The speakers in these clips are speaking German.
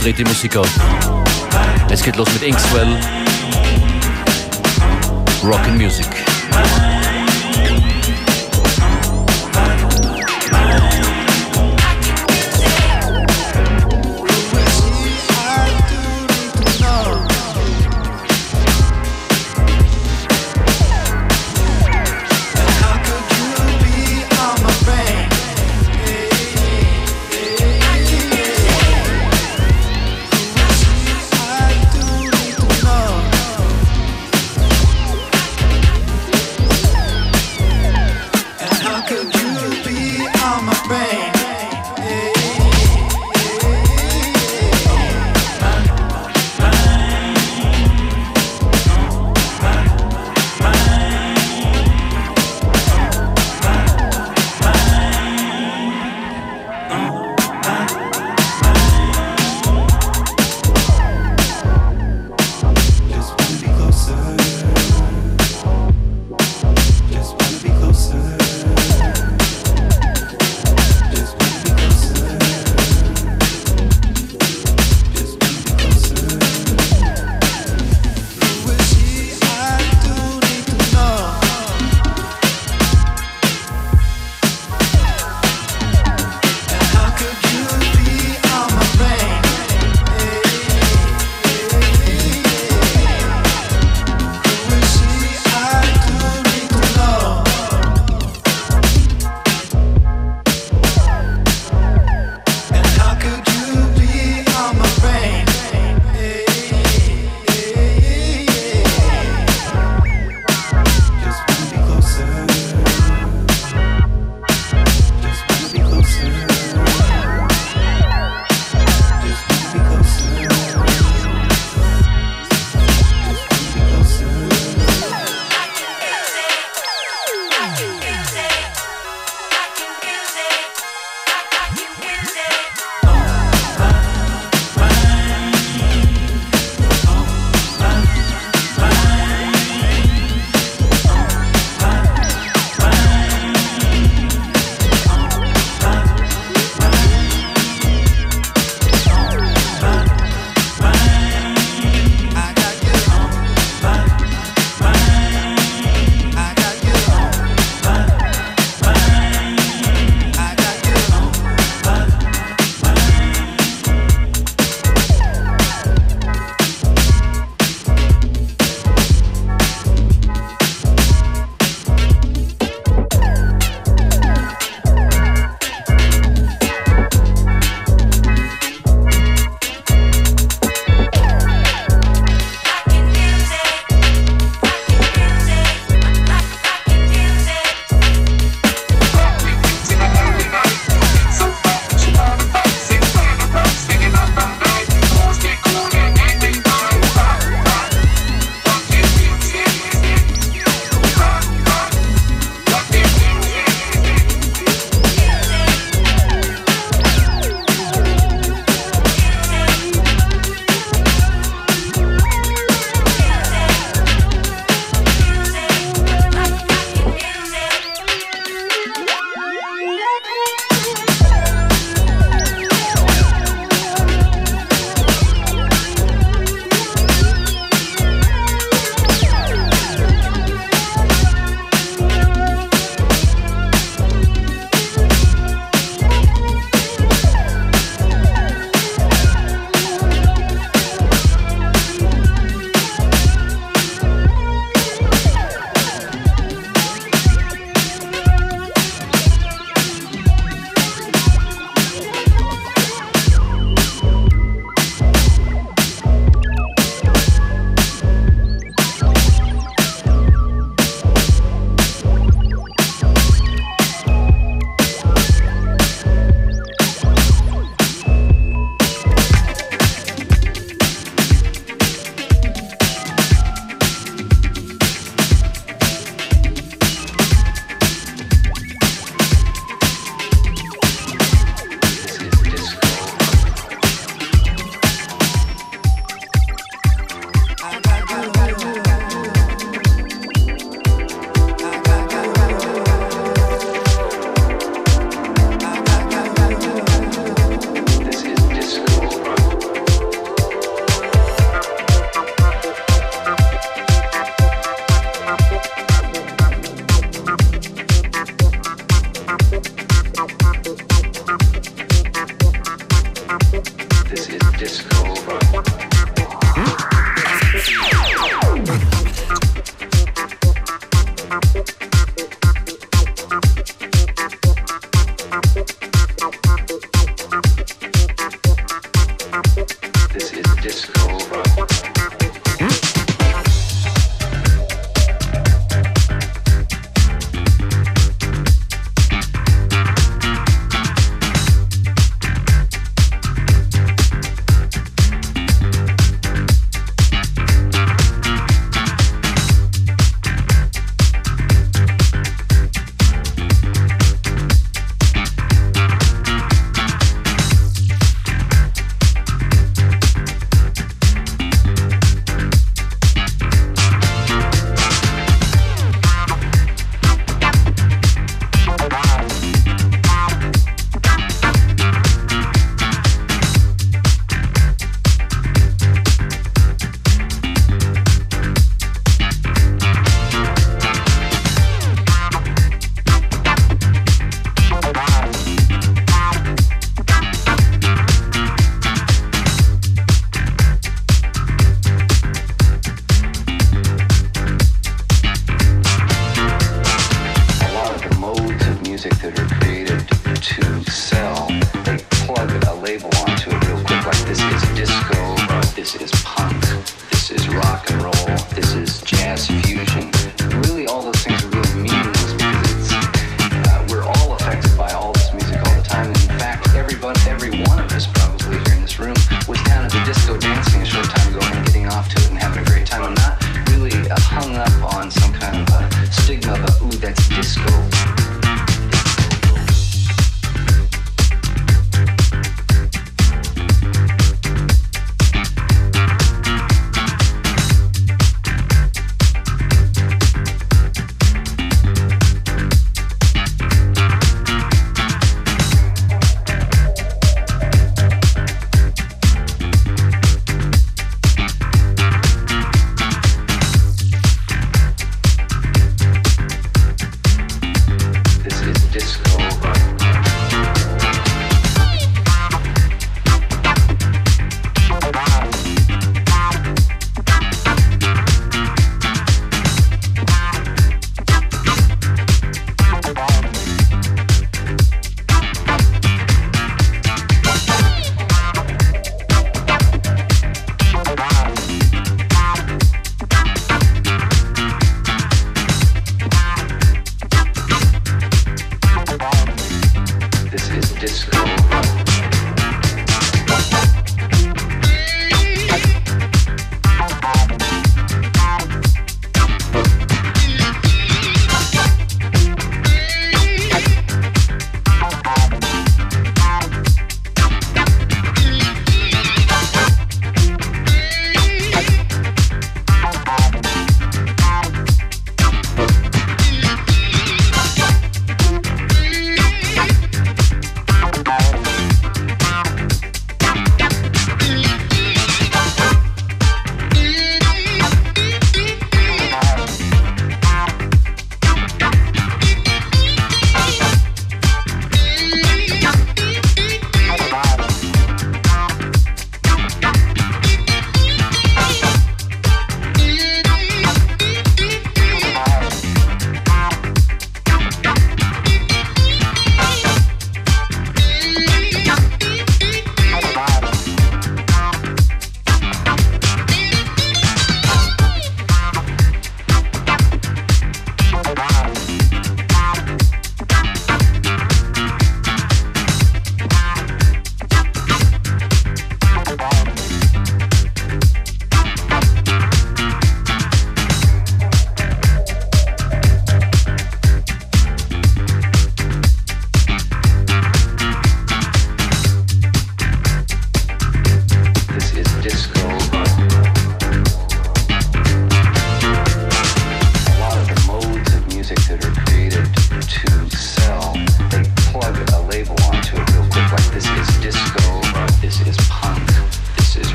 dreht die Musik auf. Es geht los mit Inkswell. Rockin' Music.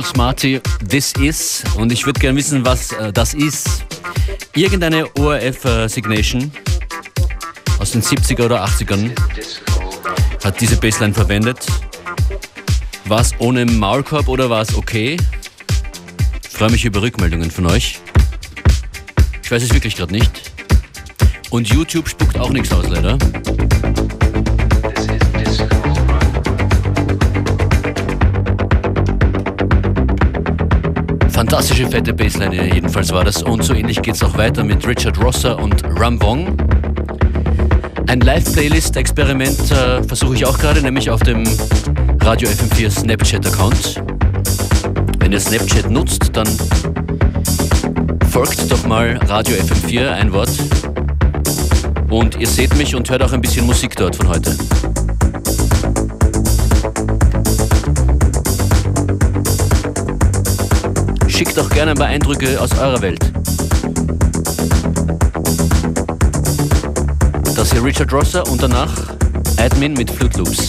Evil Smarty, This Is. Und ich würde gerne wissen, was äh, das ist. Irgendeine ORF-Signation äh, aus den 70er oder 80ern hat diese Bassline verwendet. War es ohne Maulkorb oder war es okay? Ich freue mich über Rückmeldungen von euch. Ich weiß es wirklich gerade nicht. Und YouTube spuckt auch nichts aus, leider. Fantastische fette Bassline jedenfalls war das. Und so ähnlich geht es auch weiter mit Richard Rosser und Ram Wong. Ein Live-Playlist-Experiment äh, versuche ich auch gerade, nämlich auf dem Radio FM4 Snapchat-Account. Wenn ihr Snapchat nutzt, dann folgt doch mal Radio FM4, ein Wort. Und ihr seht mich und hört auch ein bisschen Musik dort von heute. Schickt auch gerne ein paar Eindrücke aus eurer Welt. Das hier Richard Rosser und danach Admin mit Flute Loops.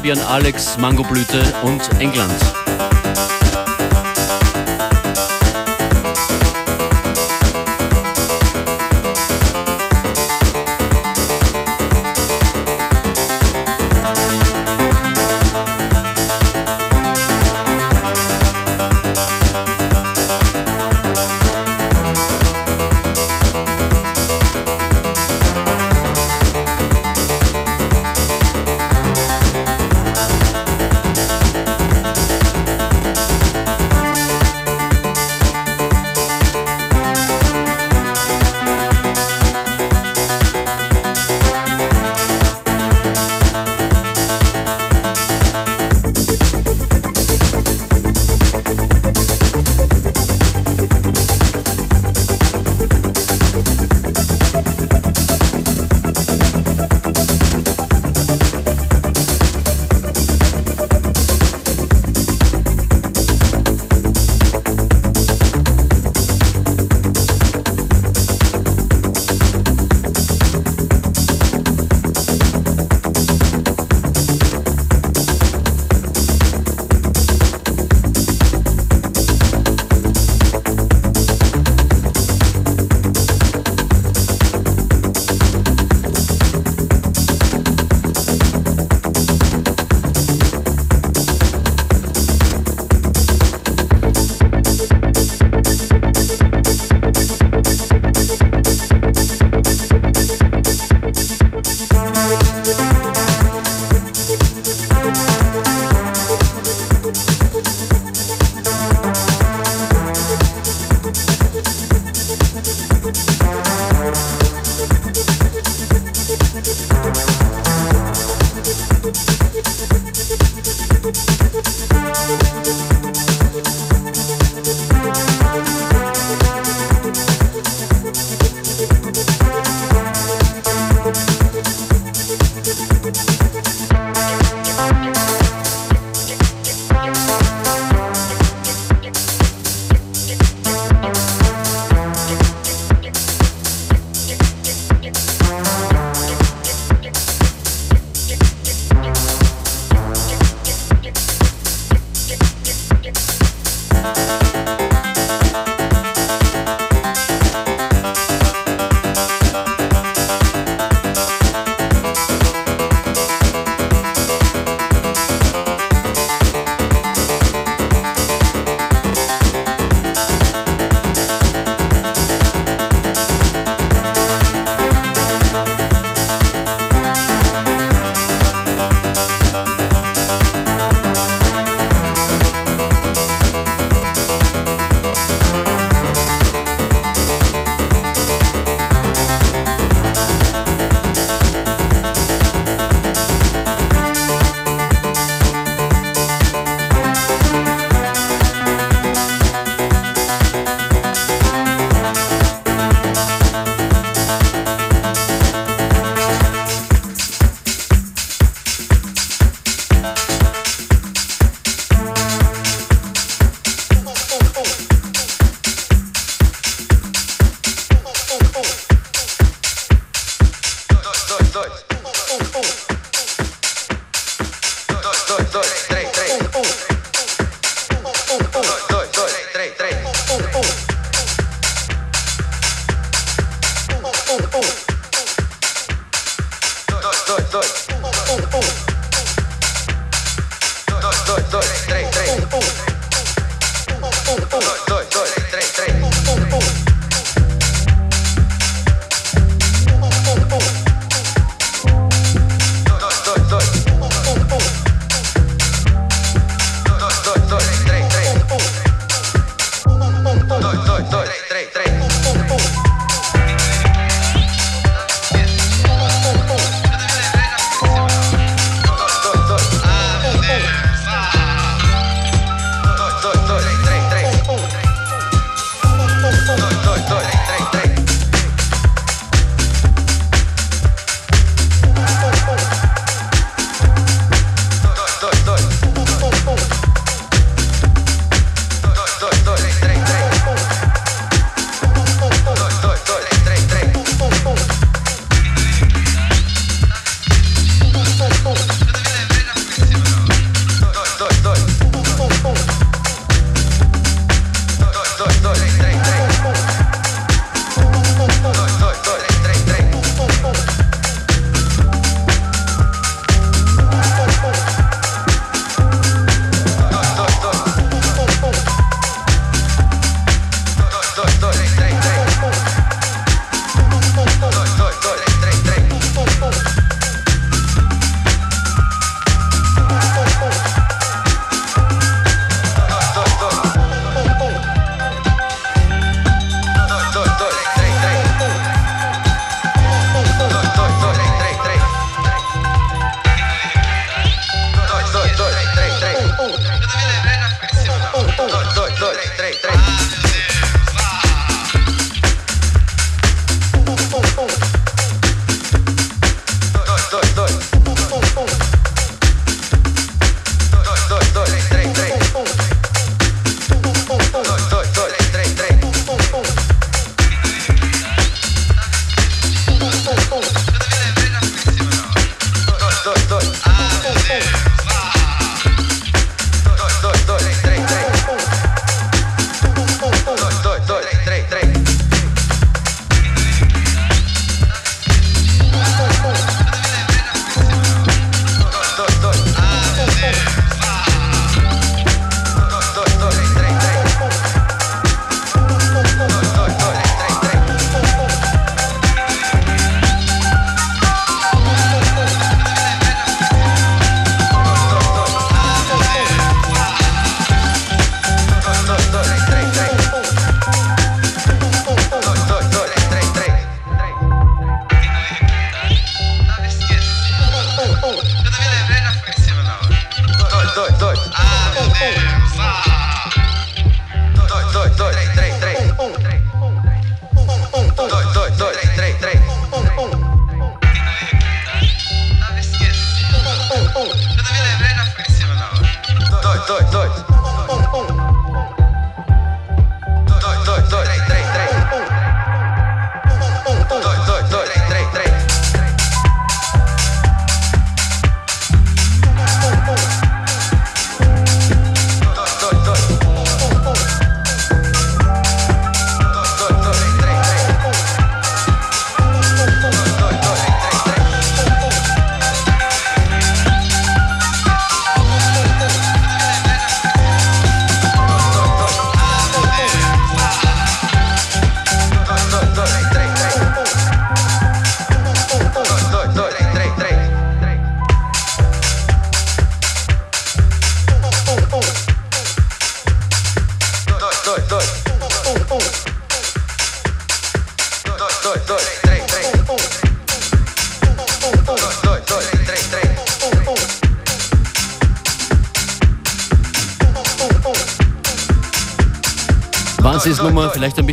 Fabian, Alex, Mangoblüte und England.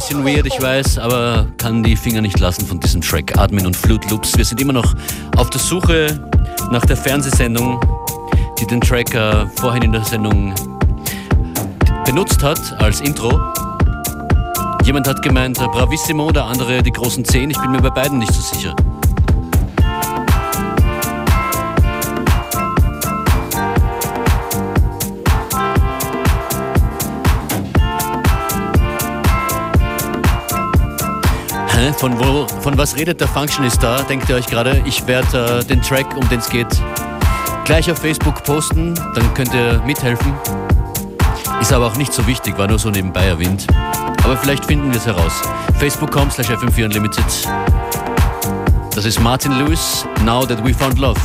Bisschen weird, ich weiß, aber kann die Finger nicht lassen von diesem Track. Admin und Flute Loops. Wir sind immer noch auf der Suche nach der Fernsehsendung, die den Track äh, vorhin in der Sendung benutzt hat als Intro. Jemand hat gemeint äh, Bravissimo, der andere die großen Zehn. Ich bin mir bei beiden nicht so sicher. Von, wo, von was redet der Functionist da? Denkt ihr euch gerade? Ich werde äh, den Track, um den es geht, gleich auf Facebook posten. Dann könnt ihr mithelfen. Ist aber auch nicht so wichtig, war nur so nebenbei erwähnt. Aber vielleicht finden wir es heraus. Facebook.com slash FM4 Unlimited. Das ist Martin Lewis, Now That We Found Love.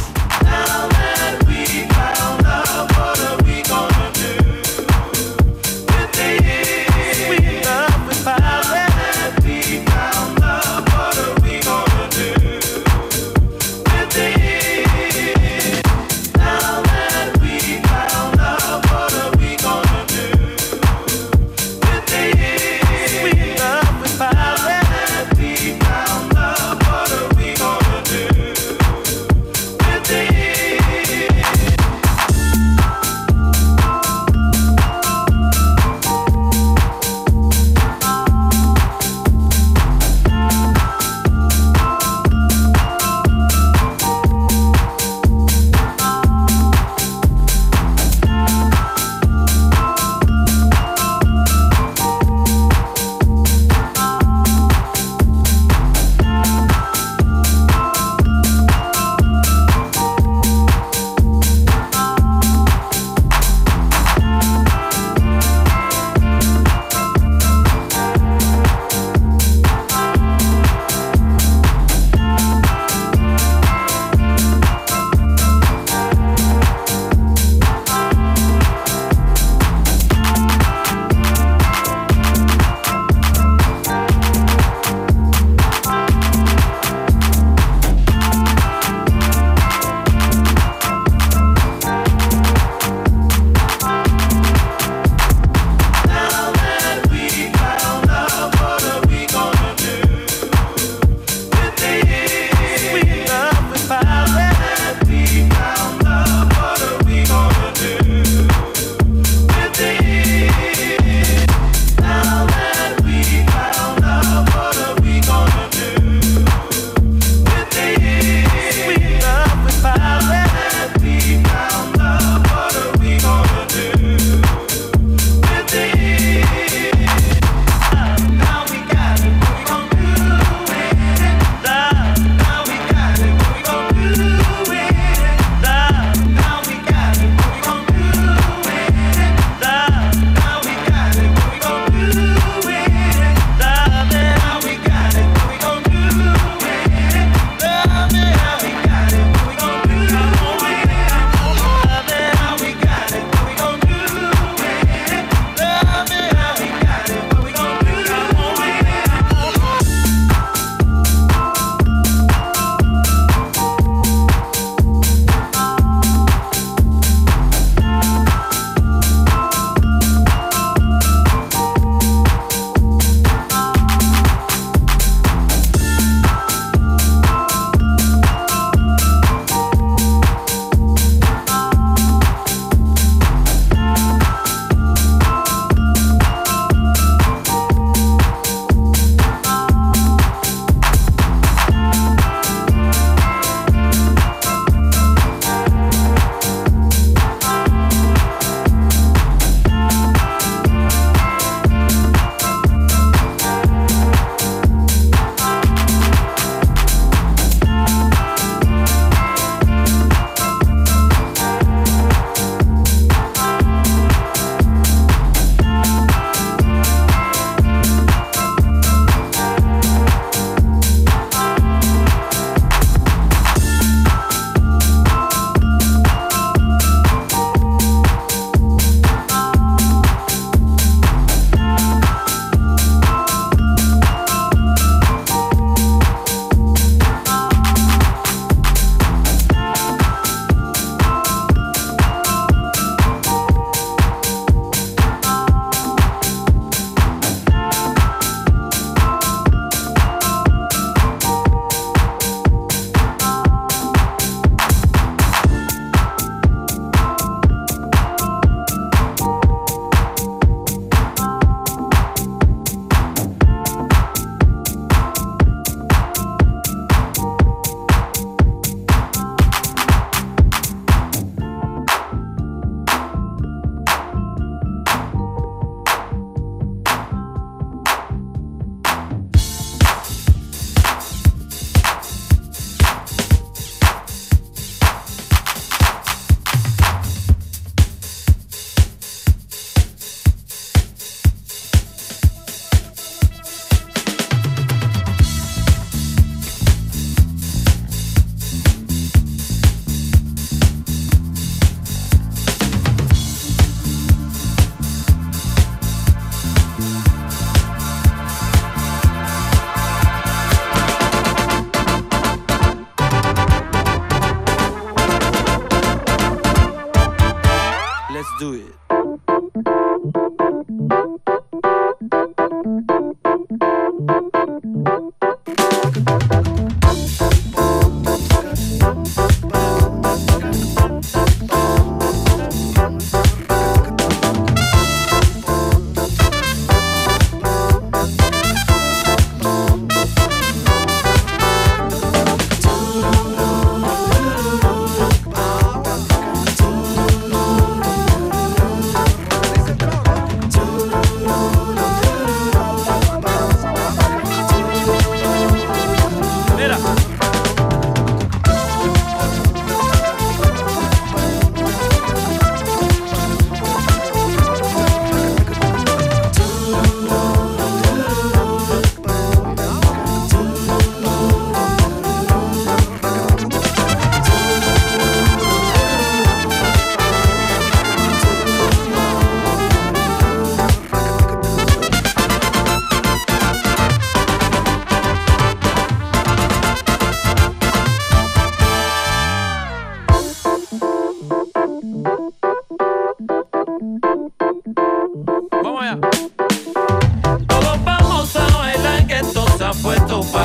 puesto para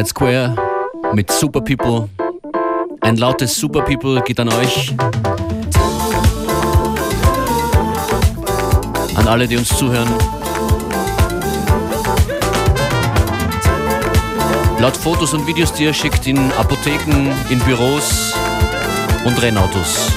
Sunlight Square mit Super People. Ein lautes Super People geht an euch. An alle, die uns zuhören. Laut Fotos und Videos, die ihr schickt in Apotheken, in Büros und Rennautos.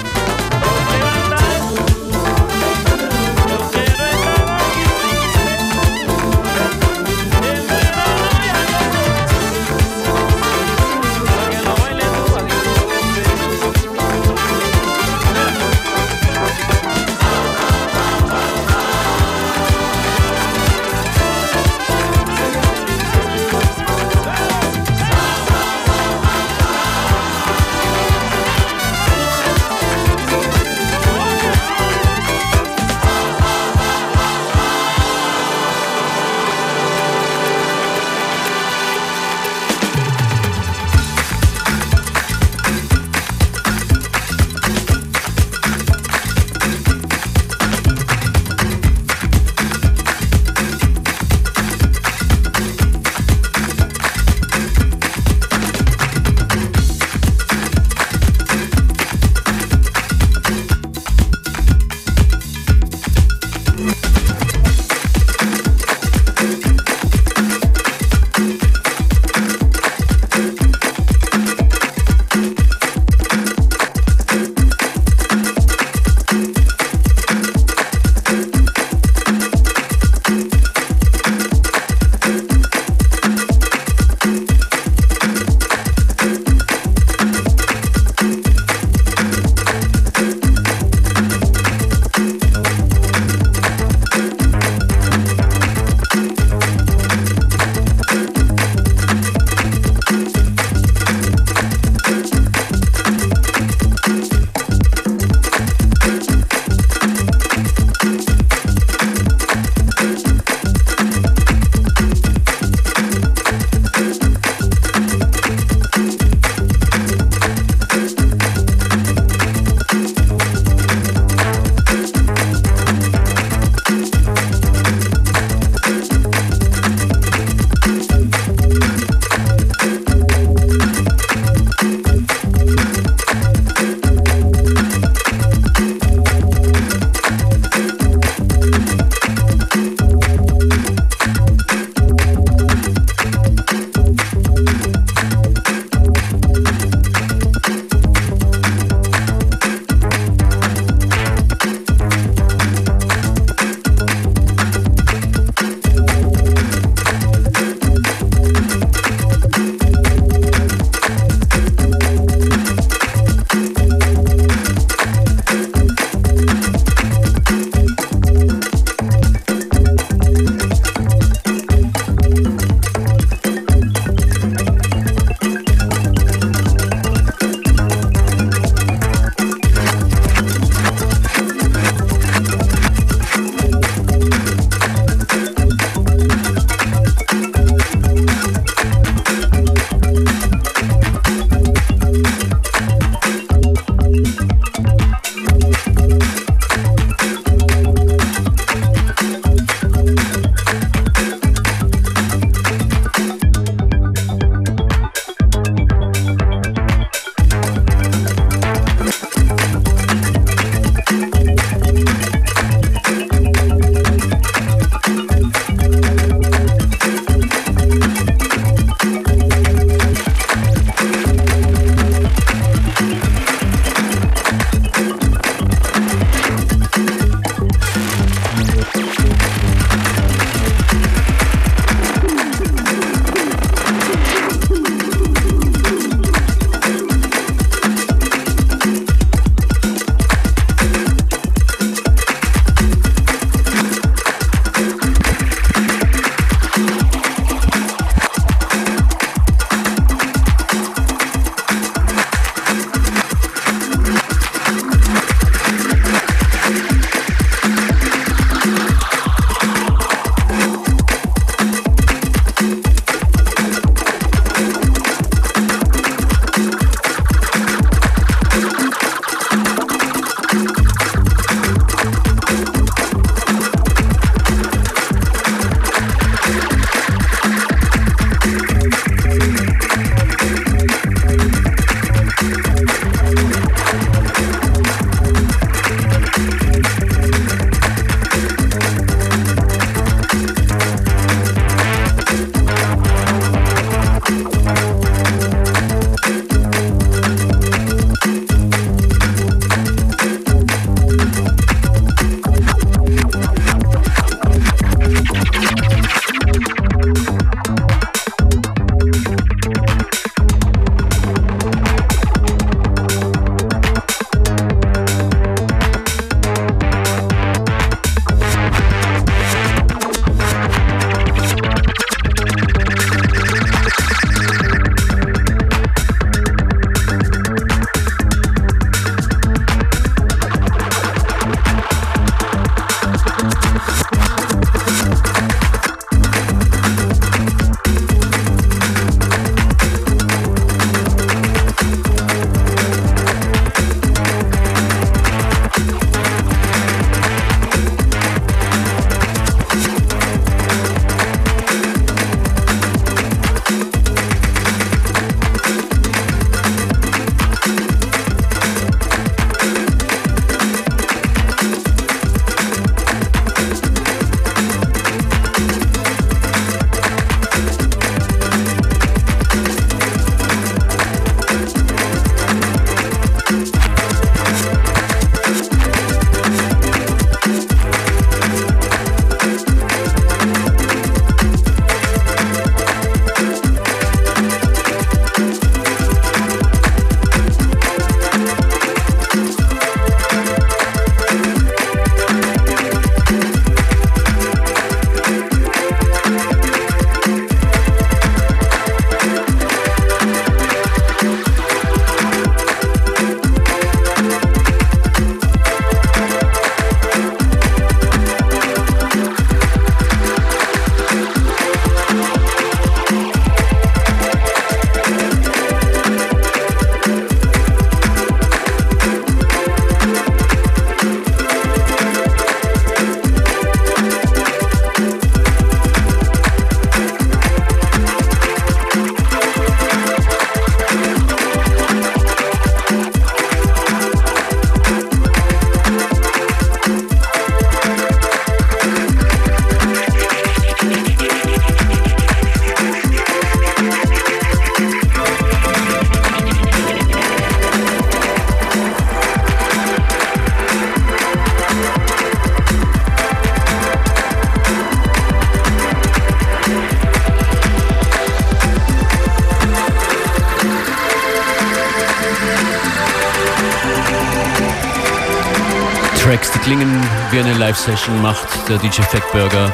Eine Live-Session, macht der DJ Fatburger.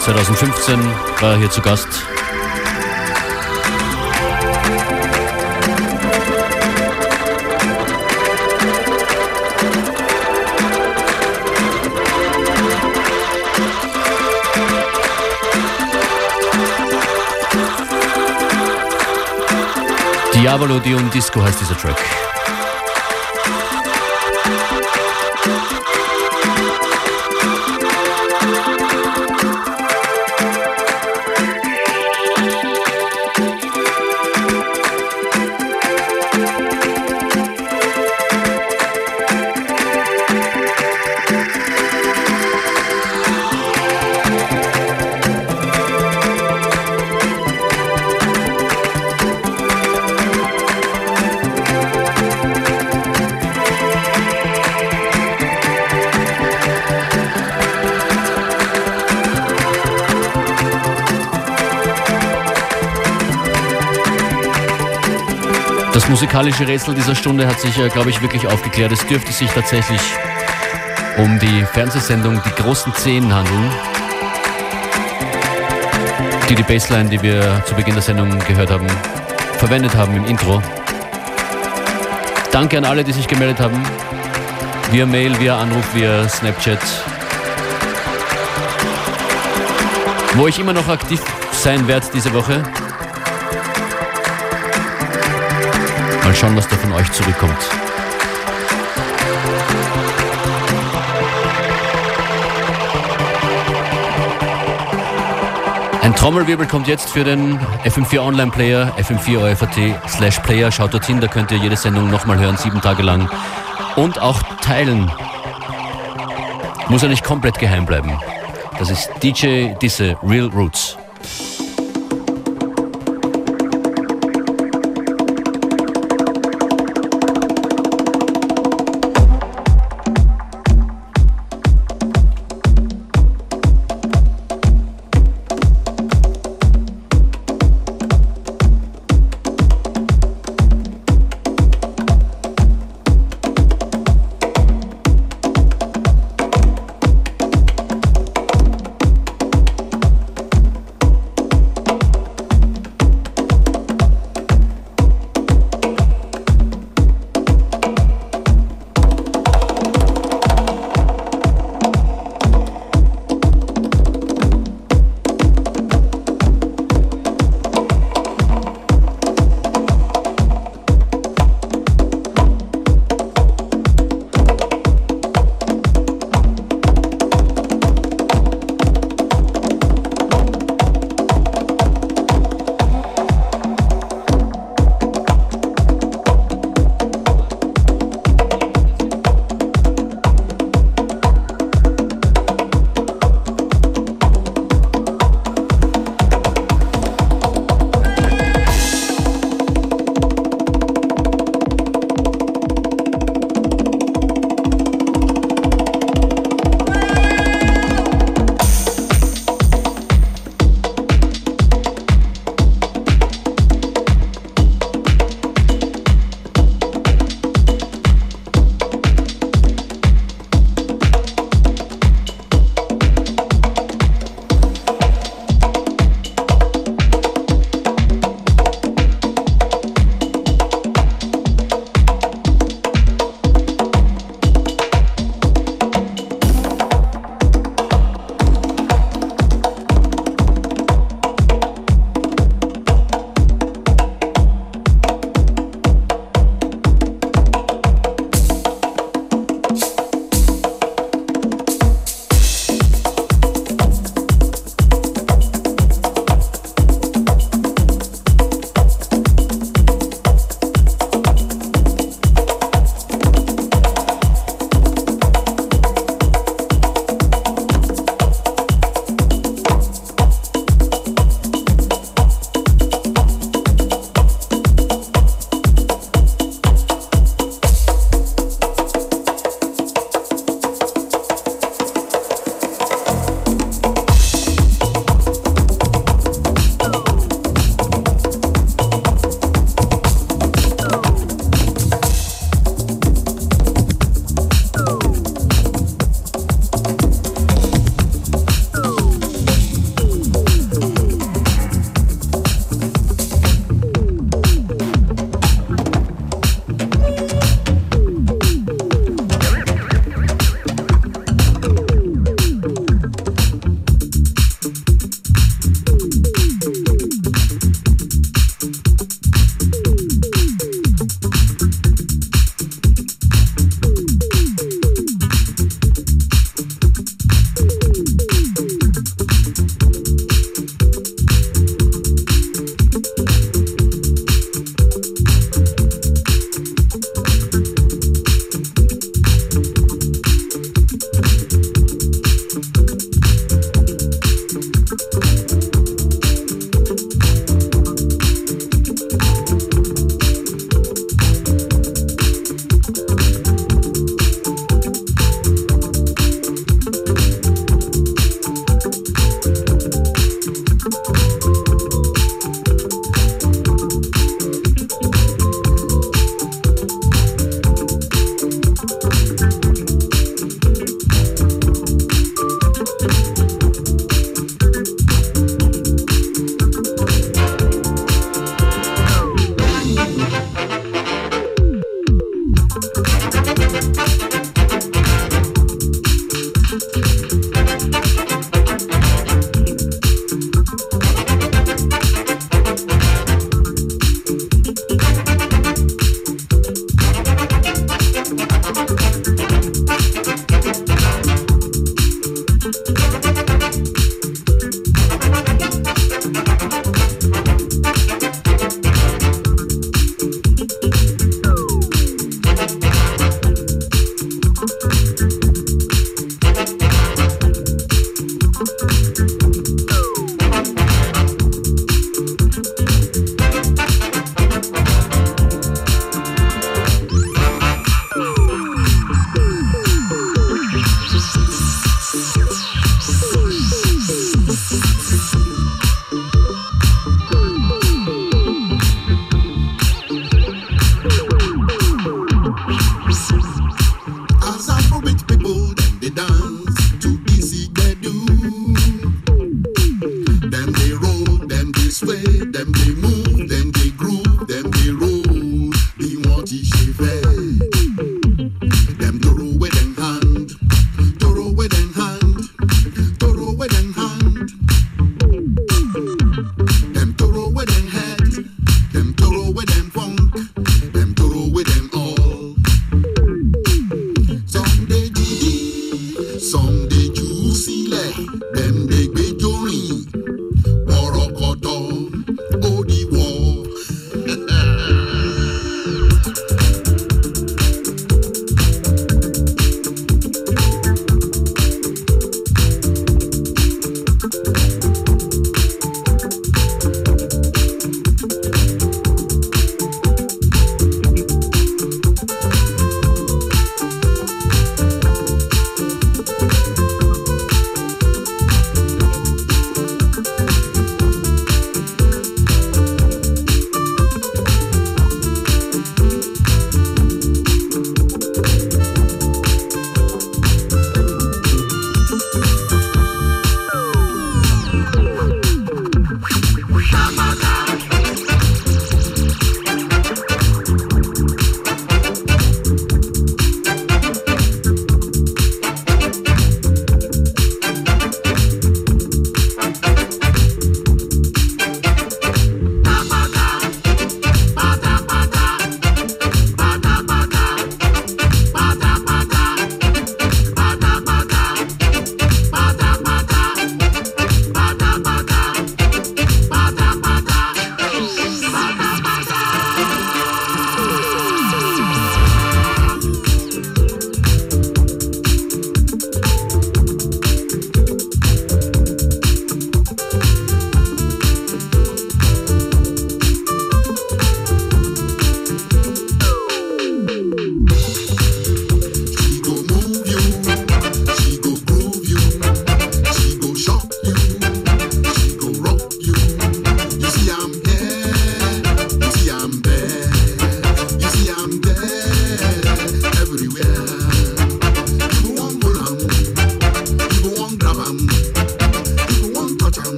2015 war er hier zu Gast. Diavolo di un Disco heißt dieser Track. Musikalische Rätsel dieser Stunde hat sich, glaube ich, wirklich aufgeklärt. Es dürfte sich tatsächlich um die Fernsehsendung Die großen Zehn handeln, die die Bassline, die wir zu Beginn der Sendung gehört haben, verwendet haben im Intro. Danke an alle, die sich gemeldet haben. Via Mail, via Anruf, via Snapchat. Wo ich immer noch aktiv sein werde diese Woche. Mal schauen, was da von euch zurückkommt. Ein Trommelwirbel kommt jetzt für den FM4 Online Player, FM4 OFAT slash Player. Schaut dorthin, da könnt ihr jede Sendung nochmal hören, sieben Tage lang. Und auch teilen. Muss ja nicht komplett geheim bleiben. Das ist DJ Disse Real Roots.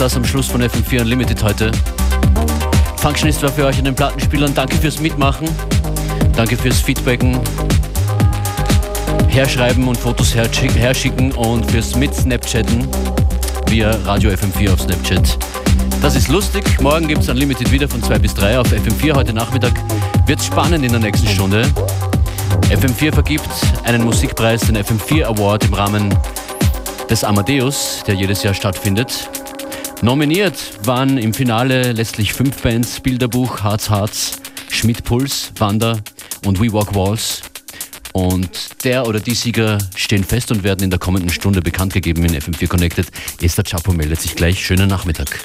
Das am Schluss von FM4 Unlimited heute. Functionist war für euch an den Plattenspielern. Danke fürs Mitmachen. Danke fürs Feedbacken. Herschreiben und Fotos herschicken und fürs Mit Snapchatten via Radio FM4 auf Snapchat. Das ist lustig. Morgen gibt es Unlimited wieder von 2 bis 3 auf FM4. Heute Nachmittag wird spannend in der nächsten Stunde. FM4 vergibt einen Musikpreis, den FM4 Award im Rahmen des Amadeus, der jedes Jahr stattfindet. Nominiert waren im Finale letztlich fünf Bands, Bilderbuch, Harz Harz, Schmidt Puls, Wander und We Walk Walls. Und der oder die Sieger stehen fest und werden in der kommenden Stunde bekannt gegeben in FM4 Connected. Esther Chapo meldet sich gleich. Schönen Nachmittag.